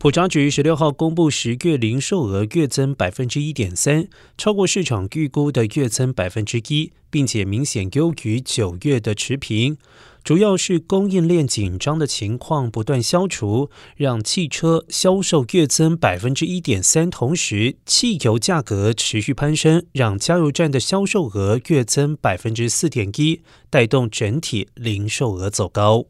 普查局十六号公布十月零售额月增百分之一点三超过市场预估的月增百分之一并且明显优于九月的持平。主要是供应链紧张的情况不断消除让汽车销售月增百分之一点三同时汽油价格持续攀升让加油站的销售额月增百分之四点一带动整体零售额走高。